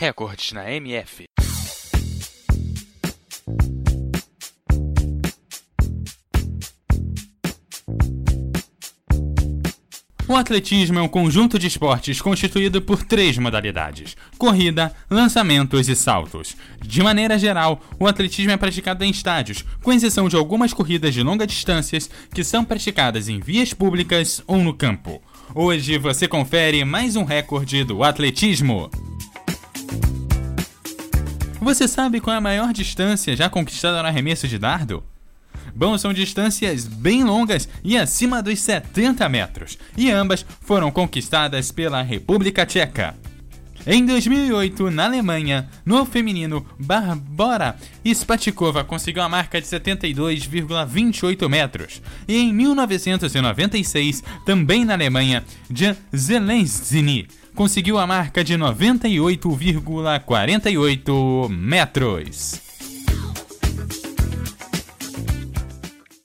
Recordes na MF. O atletismo é um conjunto de esportes constituído por três modalidades: corrida, lançamentos e saltos. De maneira geral, o atletismo é praticado em estádios, com exceção de algumas corridas de longas distâncias que são praticadas em vias públicas ou no campo. Hoje você confere mais um recorde do atletismo. Você sabe qual é a maior distância já conquistada no arremesso de dardo? Bom, são distâncias bem longas e acima dos 70 metros, e ambas foram conquistadas pela República Tcheca. Em 2008, na Alemanha, no feminino, Barbora Spatikova conseguiu a marca de 72,28 metros. E em 1996, também na Alemanha, Jan Zelensky conseguiu a marca de 98,48 metros.